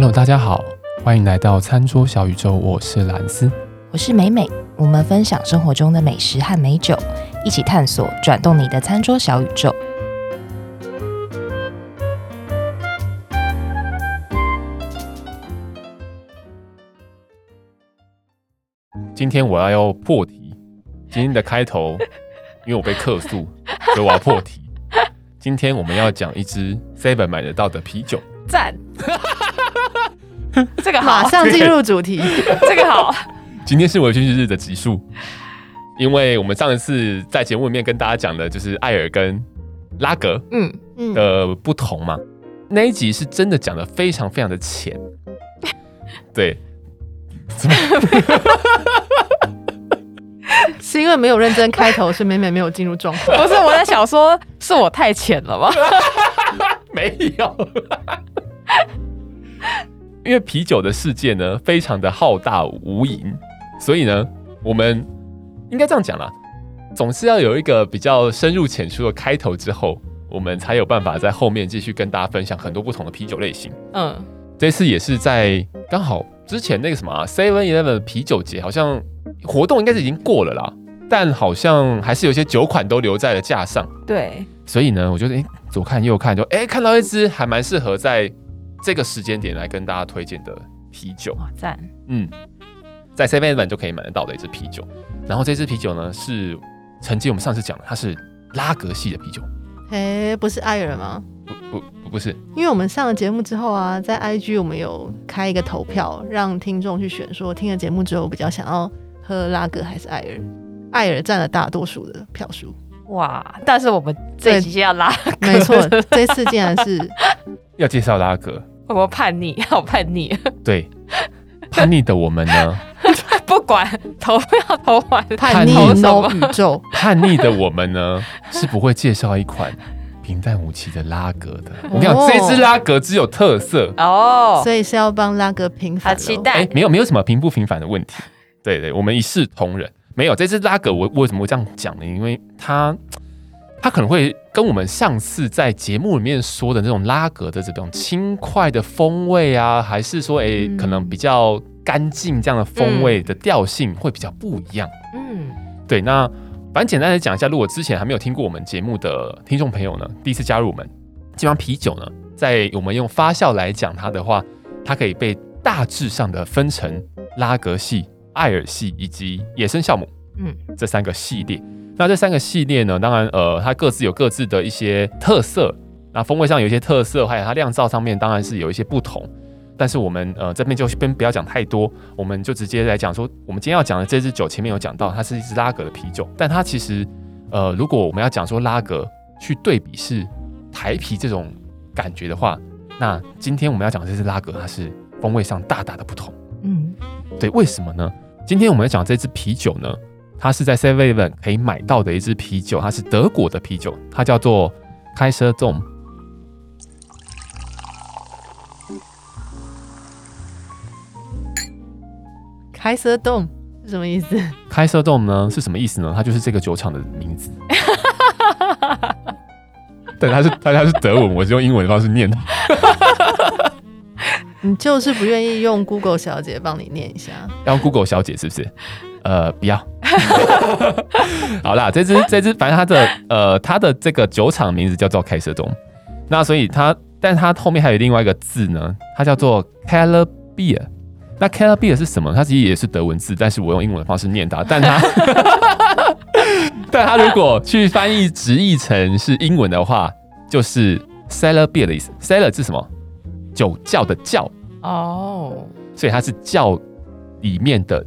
Hello，大家好，欢迎来到餐桌小宇宙，我是兰斯，我是美美，我们分享生活中的美食和美酒，一起探索转动你的餐桌小宇宙。今天我要要破题，今天的开头，因为我被客诉，所以我要破题。今天我们要讲一支 Seven 买得到的啤酒，赞。这个好，马上进入主题。这个好。今天是微醺日的集数，因为我们上一次在节目里面跟大家讲的就是艾尔跟拉格，嗯嗯的不同嘛。那一集是真的讲的非常非常的浅，对。是因为没有认真开头，是美美没有进入状况。不是，我在想说，是我太浅了吗？没有。因为啤酒的世界呢，非常的浩大无垠，所以呢，我们应该这样讲啦，总是要有一个比较深入浅出的开头之后，我们才有办法在后面继续跟大家分享很多不同的啤酒类型。嗯，这次也是在刚好之前那个什么 Seven Eleven 啤酒节，好像活动应该是已经过了啦，但好像还是有些酒款都留在了架上。对，所以呢，我觉得哎，左看右看就，就哎看到一支还蛮适合在。这个时间点来跟大家推荐的啤酒，哇赞！嗯，在 Seven Eleven 就可以买得到的一支啤酒。然后这支啤酒呢，是曾经我们上次讲的，它是拉格系的啤酒。哎，不是艾尔吗？不不不是，因为我们上了节目之后啊，在 IG 我们有开一个投票，让听众去选，说听了节目之后比较想要喝拉格还是艾尔。艾尔占了大多数的票数。哇！但是我们这一期要拉格，没错，这次竟然是 要介绍拉格。我叛逆，好叛逆。对，叛逆的我们呢？不管投票投完，叛逆 no 宇宙。叛逆的我们呢，是不会介绍一款平淡无奇的拉格的。哦、我跟你讲，这支拉格只有特色哦，所以是要帮拉格平反。期待。哎，没有，没有什么平不平凡的问题。对对，我们一视同仁。没有这支拉格，我为什么会这样讲呢？因为它。它可能会跟我们上次在节目里面说的那种拉格的这种轻快的风味啊，还是说，诶、欸，可能比较干净这样的风味的调性会比较不一样。嗯，对。那反正简单的讲一下，如果之前还没有听过我们节目的听众朋友呢，第一次加入我们，基本上啤酒呢，在我们用发酵来讲它的话，它可以被大致上的分成拉格系、艾尔系以及野生酵母，嗯，这三个系列。那这三个系列呢，当然，呃，它各自有各自的一些特色，那风味上有一些特色，还有它酿造上面当然是有一些不同。但是我们呃这边就先不要讲太多，我们就直接来讲说，我们今天要讲的这支酒，前面有讲到，它是一支拉格的啤酒，但它其实，呃，如果我们要讲说拉格去对比是台啤这种感觉的话，那今天我们要讲的这支拉格，它是风味上大大的不同。嗯，对，为什么呢？今天我们要讲这支啤酒呢？它是在 Seven Eleven 可以买到的一支啤酒，它是德国的啤酒，它叫做 Kaiser Dom。Kaiser Dom 是什么意思？Kaiser Dom 呢是什么意思呢？它就是这个酒厂的名字。对，它是它它是德文，我是用英文的方式念。你就是不愿意用 Google 小姐帮你念一下？要用 Google 小姐是不是？呃，不要。好啦，这只这只，反正它的呃，它的这个酒厂名字叫做 Kaiser Dom。那所以它，但它后面还有另外一个字呢，它叫做 Keller Beer。那 Keller Beer 是什么？它其实也是德文字，但是我用英文的方式念它。但它，但它如果去翻译直译成是英文的话，就是 Cellar Beer 的意思。Cellar 是什么？酒窖的窖。哦。Oh. 所以它是窖里面的。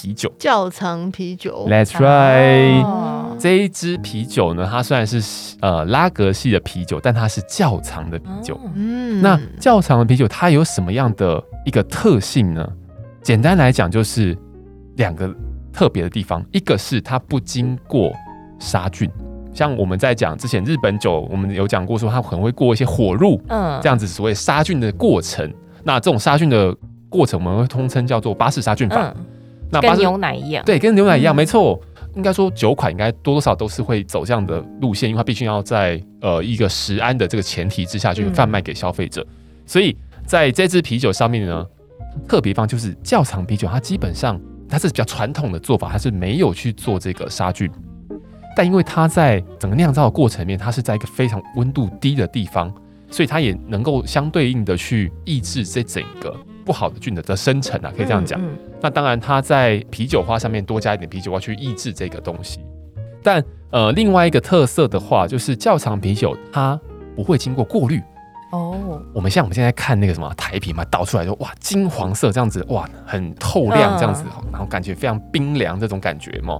啤酒，窖藏啤酒。That's right。Oh. 这一支啤酒呢，它虽然是呃拉格系的啤酒，但它是窖藏的啤酒。嗯，oh. 那窖藏的啤酒它有什么样的一个特性呢？简单来讲，就是两个特别的地方，一个是它不经过杀菌，像我们在讲之前日本酒，我们有讲过说它可能会过一些火入，嗯，这样子所谓杀菌的过程。那这种杀菌的过程，我们会通称叫做巴氏杀菌法。嗯那跟牛奶一样，对，跟牛奶一样，嗯、没错。应该说酒款应该多多少少都是会走这样的路线，因为它必须要在呃一个食安的这个前提之下去贩卖给消费者。嗯、所以在这支啤酒上面呢，特别方就是窖藏啤酒，它基本上它是比较传统的做法，它是没有去做这个杀菌。但因为它在整个酿造的过程里面，它是在一个非常温度低的地方，所以它也能够相对应的去抑制这整个不好的菌的的生成啊，可以这样讲。嗯嗯、那当然，它在啤酒花上面多加一点啤酒花去抑制这个东西。但呃，另外一个特色的话，就是窖藏啤酒它不会经过过滤哦。我们像我们现在看那个什么台啤嘛，倒出来说哇金黄色这样子，哇很透亮这样子，嗯、然后感觉非常冰凉这种感觉嘛。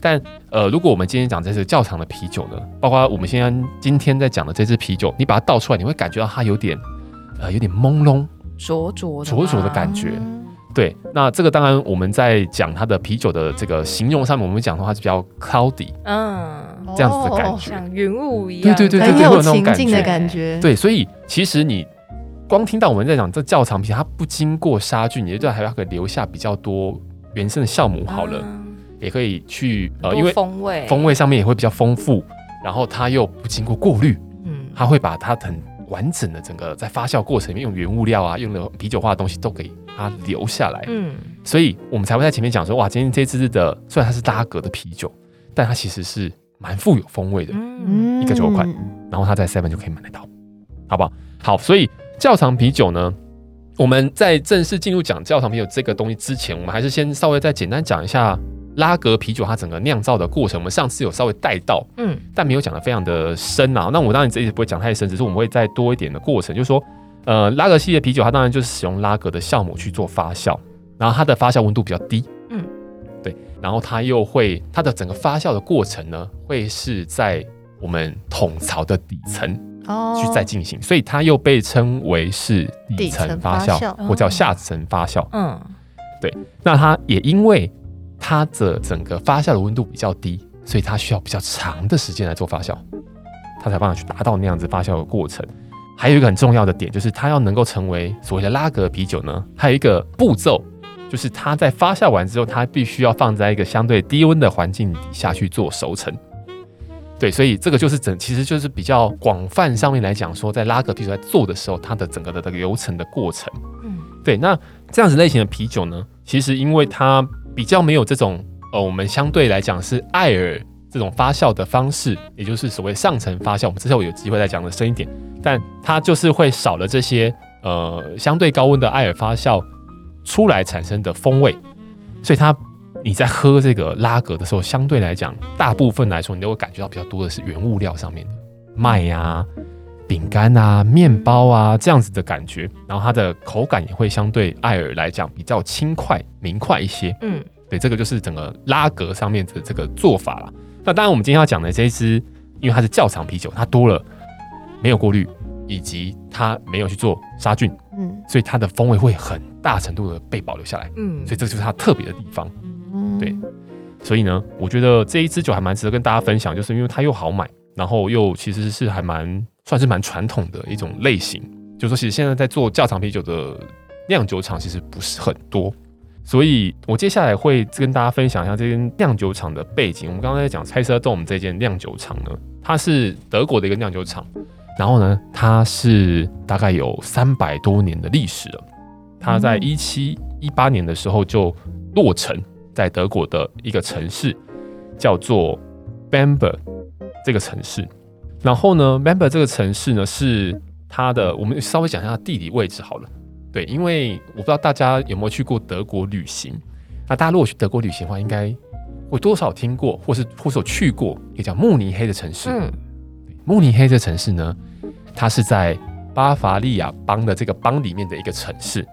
但呃，如果我们今天讲这是窖藏的啤酒呢，包括我们现在今天在讲的这支啤酒，你把它倒出来，你会感觉到它有点呃有点朦胧、浊浊、浊浊的感觉。对，那这个当然我们在讲它的啤酒的这个形容上面，我们讲的话是比较 cloudy，嗯，这样子的感觉，像云雾一样，对对对对，很有情境的感觉。对，所以其实你光听到我们在讲这窖藏啤酒，它不经过杀菌，也就还要可以留下比较多原生的酵母好了。嗯。也可以去呃，因为风味。风味上面也会比较丰富，然后它又不经过过滤，嗯，它会把它很完整的整个在发酵过程里面用原物料啊，用的啤酒化的东西都给它留下来，嗯，所以我们才会在前面讲说，哇，今天这支的虽然它是拉格的啤酒，但它其实是蛮富有风味的，嗯，一个酒款，然后它在 Seven 就可以买得到，好不好？好，所以窖藏啤酒呢，我们在正式进入讲窖藏啤酒这个东西之前，我们还是先稍微再简单讲一下。拉格啤酒它整个酿造的过程，我们上次有稍微带到，嗯，但没有讲的非常的深啊。那我当然这一次不会讲太深，只是我们会再多一点的过程，就是说，呃，拉格系列啤酒它当然就是使用拉格的酵母去做发酵，然后它的发酵温度比较低，嗯，对，然后它又会它的整个发酵的过程呢，会是在我们桶槽的底层哦。去再进行，所以它又被称为是底层发酵，发酵。或叫下层发酵，嗯，对，那它也因为。它的整个发酵的温度比较低，所以它需要比较长的时间来做发酵，它才办法去达到那样子发酵的过程。还有一个很重要的点，就是它要能够成为所谓的拉格啤酒呢，还有一个步骤，就是它在发酵完之后，它必须要放在一个相对低温的环境底下去做熟成。对，所以这个就是整，其实就是比较广泛上面来讲说，在拉格啤酒在做的时候，它的整个的这个流程的过程。嗯，对。那这样子类型的啤酒呢，其实因为它比较没有这种呃，我们相对来讲是艾尔这种发酵的方式，也就是所谓上层发酵。我们之后有机会再讲的深一点，但它就是会少了这些呃相对高温的艾尔发酵出来产生的风味，所以它你在喝这个拉格的时候，相对来讲，大部分来说你都会感觉到比较多的是原物料上面的麦呀、饼干啊、面包啊这样子的感觉，然后它的口感也会相对艾尔来讲比较轻快明快一些。嗯。对，这个就是整个拉格上面的这个做法了。那当然，我们今天要讲的这一支，因为它是窖藏啤酒，它多了没有过滤，以及它没有去做杀菌，嗯，所以它的风味会很大程度的被保留下来，嗯，所以这就是它特别的地方，嗯，对。所以呢，我觉得这一支酒还蛮值得跟大家分享，就是因为它又好买，然后又其实是还蛮算是蛮传统的一种类型，就是说其实现在在做窖藏啤酒的酿酒厂其实不是很多。所以，我接下来会跟大家分享一下这间酿酒厂的背景。我们刚刚在讲蔡司洞，我们这间酿酒厂呢，它是德国的一个酿酒厂，然后呢，它是大概有三百多年的历史了。它在一七一八年的时候就落成在德国的一个城市，叫做 Bamberg 这个城市。然后呢，Bamberg 这个城市呢是它的，我们稍微讲一下地理位置好了。对，因为我不知道大家有没有去过德国旅行，那大家如果去德国旅行的话，应该我多少听过，或是或是有去过一个叫慕尼黑的城市。嗯，慕尼黑这城市呢，它是在巴伐利亚邦的这个邦里面的一个城市。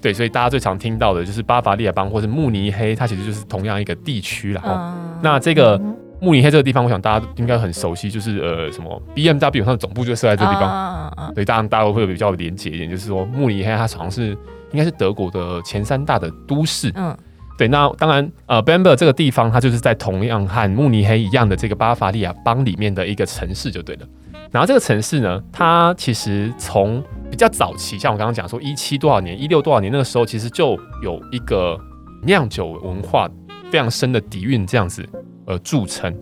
对，所以大家最常听到的就是巴伐利亚邦或是慕尼黑，它其实就是同样一个地区。然后，嗯，那这个。慕尼黑这个地方，我想大家应该很熟悉，就是呃，什么 BMW 它的总部就设在这个地方，所以当然大家都会比较连结一点，就是说慕尼黑它好像是应该是德国的前三大的都市。嗯，对。那当然，呃，Bamberg 这个地方，它就是在同样和慕尼黑一样的这个巴伐利亚邦里面的一个城市就对了。然后这个城市呢，它其实从比较早期，像我刚刚讲说一七多少年、一六多少年那个时候，其实就有一个酿酒文化非常深的底蕴，这样子。而著称，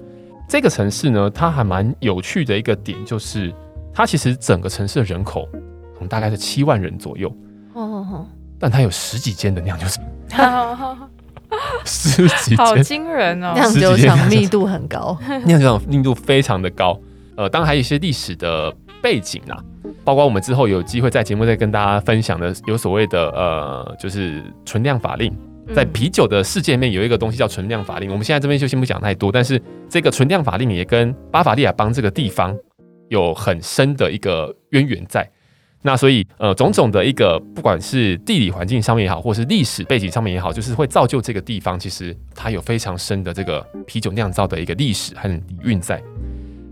这个城市呢，它还蛮有趣的一个点，就是它其实整个城市的人口大概是七万人左右。哦哦哦，但它有十几间的酿酒厂，好好好 十几好间惊人哦！酿酒厂密度很高，酿酒厂密度非常的高。呃，当然还有一些历史的背景啦，包括我们之后有机会在节目再跟大家分享的，有所谓的呃，就是存量法令。在啤酒的世界里面有一个东西叫存量法令，我们现在这边就先不讲太多。但是这个存量法令也跟巴伐利亚邦这个地方有很深的一个渊源在。那所以呃，种种的一个不管是地理环境上面也好，或是历史背景上面也好，就是会造就这个地方其实它有非常深的这个啤酒酿造的一个历史和底蕴在。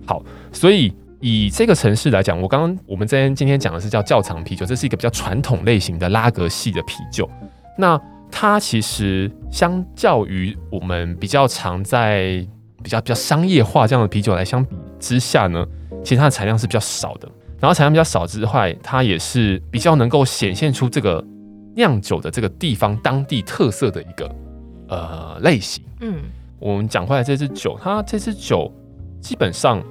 好，所以以这个城市来讲，我刚刚我们这边今天讲的是叫窖藏啤酒，这是一个比较传统类型的拉格系的啤酒。那它其实相较于我们比较常在比较比较商业化这样的啤酒来相比之下呢，其实它的产量是比较少的。然后产量比较少之外，它也是比较能够显现出这个酿酒的这个地方当地特色的一个呃类型。嗯，我们讲回来这支酒，它这支酒基本上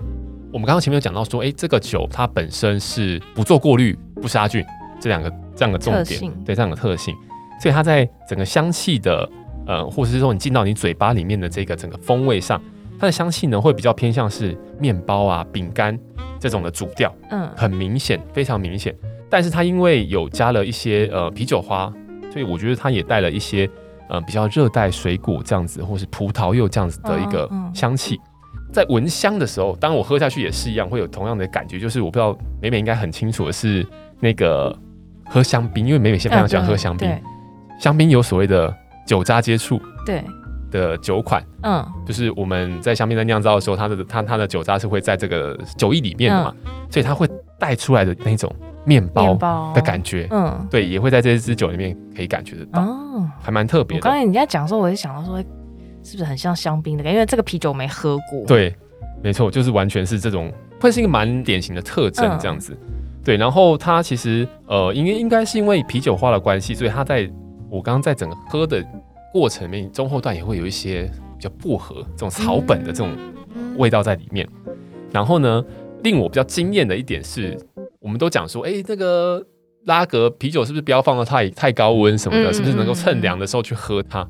我们刚刚前面有讲到说，哎，这个酒它本身是不做过滤、不杀菌这两个这样的重点，对这样的特性。所以它在整个香气的，呃，或者是说你进到你嘴巴里面的这个整个风味上，它的香气呢会比较偏向是面包啊、饼干这种的主调，嗯，很明显，非常明显。但是它因为有加了一些呃啤酒花，所以我觉得它也带了一些呃比较热带水果这样子，或是葡萄柚这样子的一个香气。在闻香的时候，当我喝下去也是一样，会有同样的感觉。就是我不知道美美应该很清楚的是那个喝香槟，因为美美现在非常喜欢喝香槟。香槟有所谓的酒渣接触对的酒款，嗯，就是我们在香槟在酿造的时候，它的它它的酒渣是会在这个酒液里面的嘛，所以它会带出来的那种面包的感觉，嗯，对，也会在这支酒里面可以感觉得到，哦，还蛮特别的。刚才你在讲的时候，我就想到说，是不是很像香槟的感觉？因为这个啤酒没喝过。对，没错，就是完全是这种，会是一个蛮典型的特征这样子。对，然后它其实呃，因为应该是因为啤酒花的关系，所以它在。我刚刚在整个喝的过程里面，中后段也会有一些比较薄荷这种草本的这种味道在里面。然后呢，令我比较惊艳的一点是，我们都讲说，哎，这个拉格啤酒是不是不要放到太太高温什么的，是不是能够趁凉的时候去喝它？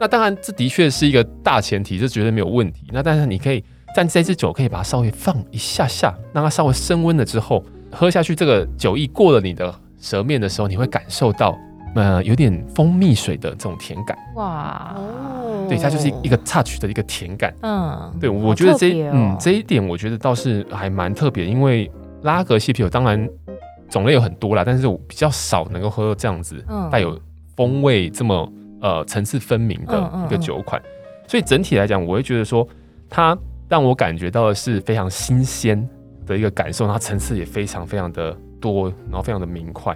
那当然，这的确是一个大前提，这绝对没有问题。那但是你可以，但这支酒可以把它稍微放一下下，让它稍微升温了之后，喝下去，这个酒意过了你的舌面的时候，你会感受到。呃，有点蜂蜜水的这种甜感，哇，哦。对，它就是一个 touch 的一个甜感，嗯，对，我觉得这、哦、嗯这一点，我觉得倒是还蛮特别，因为拉格西啤酒当然种类有很多啦，但是我比较少能够喝到这样子带有风味这么呃层次分明的一个酒款，所以整体来讲，我会觉得说它让我感觉到的是非常新鲜的一个感受，它层次也非常非常的多，然后非常的明快。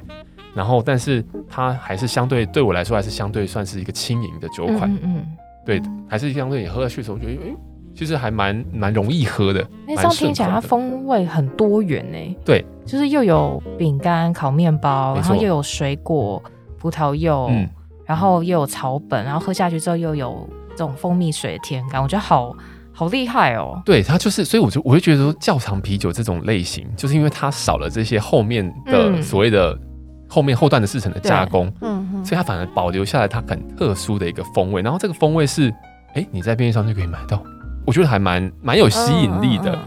然后，但是它还是相对对我来说，还是相对算是一个轻盈的酒款。嗯，嗯对，还是相对你喝下去的时候，我觉得哎，其实还蛮蛮容易喝的。那这样听起来，它风味很多元呢。对，就是又有饼干、烤面包，然后又有水果、葡萄柚，嗯，然后又有草本，然后喝下去之后又有这种蜂蜜水的甜感，我觉得好好厉害哦。对，它就是，所以我就我就觉得说，窖藏啤酒这种类型，就是因为它少了这些后面的所谓的。后面后段的制程的加工，嗯，所以它反而保留下来它很特殊的一个风味。然后这个风味是，哎，你在便利商店就可以买到，我觉得还蛮蛮有吸引力的。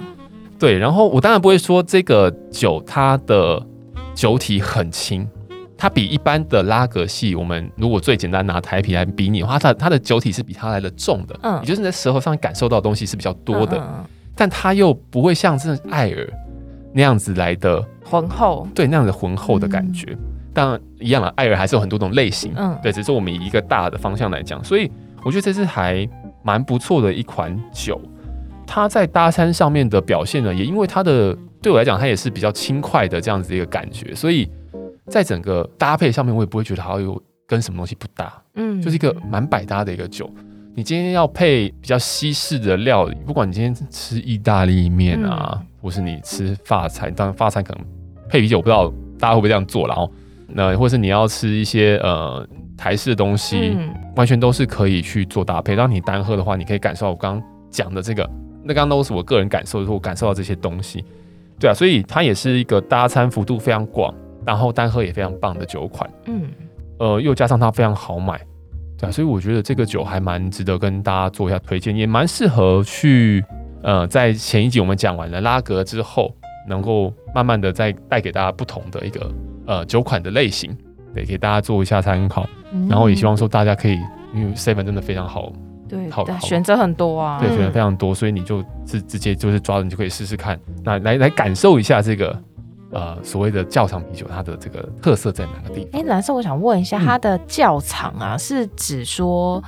对，然后我当然不会说这个酒它的酒体很轻，它比一般的拉格系，我们如果最简单拿台啤来比拟的话，它它的酒体是比它来的重的，嗯，也就是你在舌头上感受到的东西是比较多的，但它又不会像这艾尔那样子来的浑厚，对，那样子浑厚的感觉。当然一样了，艾尔还是有很多种类型，嗯，对，只是我们以一个大的方向来讲，所以我觉得这是还蛮不错的一款酒。它在搭餐上面的表现呢，也因为它的对我来讲，它也是比较轻快的这样子的一个感觉，所以在整个搭配上面，我也不会觉得好像有跟什么东西不搭，嗯，就是一个蛮百搭的一个酒。你今天要配比较西式的料理，不管你今天吃意大利面啊，嗯、或是你吃法餐，当然法餐可能配啤酒，我不知道大家会不会这样做，然后。那或是你要吃一些呃台式的东西，嗯、完全都是可以去做搭配。当你单喝的话，你可以感受到我刚刚讲的这个，那刚刚都是我个人感受，就是我感受到这些东西。对啊，所以它也是一个搭餐幅度非常广，然后单喝也非常棒的酒款。嗯，呃，又加上它非常好买，对啊，所以我觉得这个酒还蛮值得跟大家做一下推荐，也蛮适合去呃，在前一集我们讲完了拉格之后，能够慢慢的再带给大家不同的一个呃酒款的类型，对，给大家做一下参考。嗯、然后也希望说大家可以，因为 Seven 真的非常好。对，好，选择很多啊，对，选择非常多，所以你就直直接就是抓着，你就可以试试看，那来来感受一下这个呃所谓的窖藏啤酒，它的这个特色在哪个地方？哎，蓝色，我想问一下，它的窖藏啊，是指说，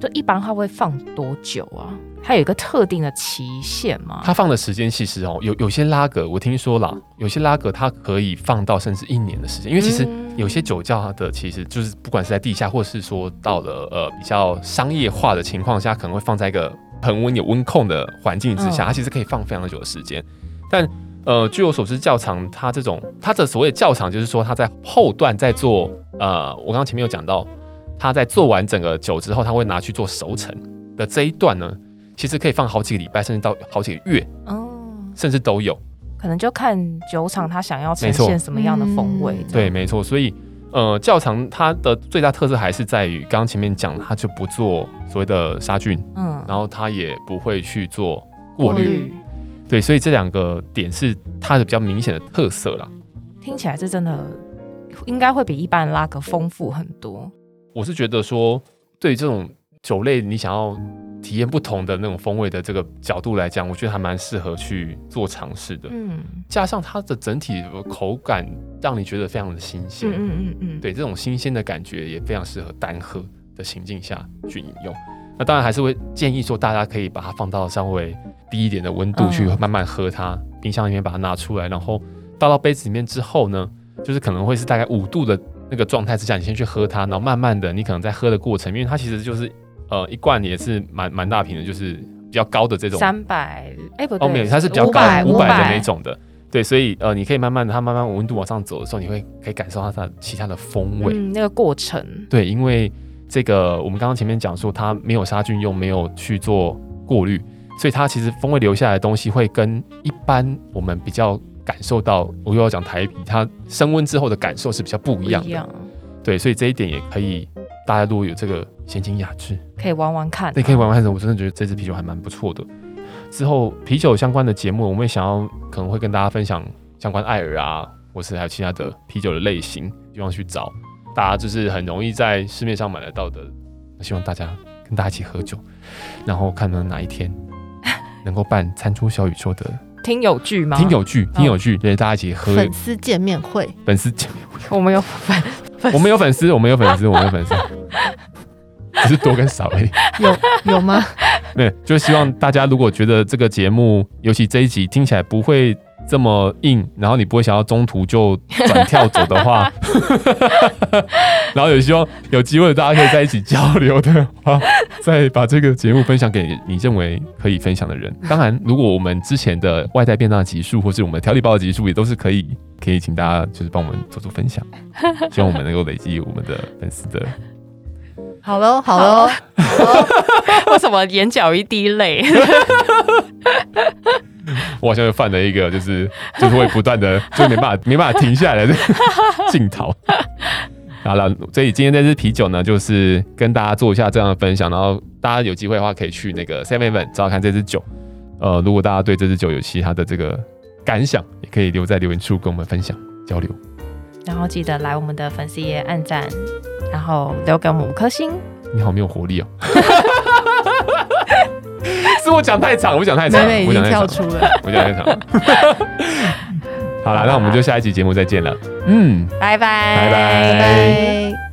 就一般它会放多久啊？它有一个特定的期限吗？它放的时间其实哦，有有些拉格我听说了，有些拉格它可以放到甚至一年的时间，因为其实有些酒窖它的其实就是不管是在地下，或是说到了呃比较商业化的情况下，可能会放在一个恒温有温控的环境之下，它其实可以放非常久的时间。但呃，据我所知，窖藏它这种它的所谓的窖藏，就是说它在后段在做呃，我刚刚前面有讲到，它在做完整个酒之后，他会拿去做熟成的这一段呢。其实可以放好几个礼拜，甚至到好几个月，哦，甚至都有。可能就看酒厂他想要呈现什么样的风味。对，没错。所以，呃，窖藏它的最大特色还是在于，刚刚前面讲，它就不做所谓的杀菌，嗯，然后它也不会去做过滤。对，所以这两个点是它的比较明显的特色啦。听起来是真的，应该会比一般拉格丰富很多。我是觉得说，对于这种酒类，你想要。体验不同的那种风味的这个角度来讲，我觉得还蛮适合去做尝试的。嗯，加上它的整体口感，让你觉得非常的新鲜。嗯嗯嗯嗯，对，这种新鲜的感觉也非常适合单喝的情境下去饮用。那当然还是会建议说，大家可以把它放到稍微低一点的温度去慢慢喝它。嗯、冰箱里面把它拿出来，然后倒到杯子里面之后呢，就是可能会是大概五度的那个状态之下，你先去喝它，然后慢慢的，你可能在喝的过程，因为它其实就是。呃，一罐也是蛮蛮大瓶的，就是比较高的这种三百，哎不对，哦没有，它是比较高五百的那种的，对，所以呃，你可以慢慢的，它慢慢温度往上走的时候，你会可以感受到它其他的风味，嗯，那个过程，对，因为这个我们刚刚前面讲说它没有杀菌又，没有去做过滤，所以它其实风味留下来的东西会跟一般我们比较感受到，我又要讲台啤，它升温之后的感受是比较不一样的，样对，所以这一点也可以。大家如果有这个闲情雅致，可以玩玩看。对，可以玩玩看。我真的觉得这支啤酒还蛮不错的。之后啤酒相关的节目，我们也想要可能会跟大家分享相关艾尔啊，或是还有其他的啤酒的类型，希望去找大家就是很容易在市面上买得到的。希望大家跟大家一起喝酒，然后看能哪一天能够办餐桌小宇宙的听友聚吗？听友聚，听友聚，对，大家一起喝粉丝见面会，粉丝见面会，我们有粉。我们有粉丝，我们有粉丝，我们有粉丝，只是多跟少而已。有有吗？对，就希望大家如果觉得这个节目，尤其这一集听起来不会这么硬，然后你不会想要中途就转跳走的话，然后也希望有机会大家可以在一起交流的话，再把这个节目分享给你认为可以分享的人。当然，如果我们之前的外带便当的集数，或是我们调理包的集数，也都是可以。可以请大家就是帮我们做做分享，希望我们能够累积我们的粉丝的。好喽，好喽，为什么眼角一滴泪？我好像又犯了一个，就是就是会不断的，就没办法没办法停下来的 镜头。好了，所以今天这支啤酒呢，就是跟大家做一下这样的分享，然后大家有机会的话，可以去那个 Seven Eleven 找看这支酒。呃，如果大家对这支酒有其他的这个。感想也可以留在留言处跟我们分享交流，然后记得来我们的粉丝页按赞，然后留给我们五颗星。你好没有活力哦，是我讲太长，我讲太长，妹妹已经跳出了，我讲太长。好了，那我们就下一期节目再见了。嗯，拜拜，拜拜。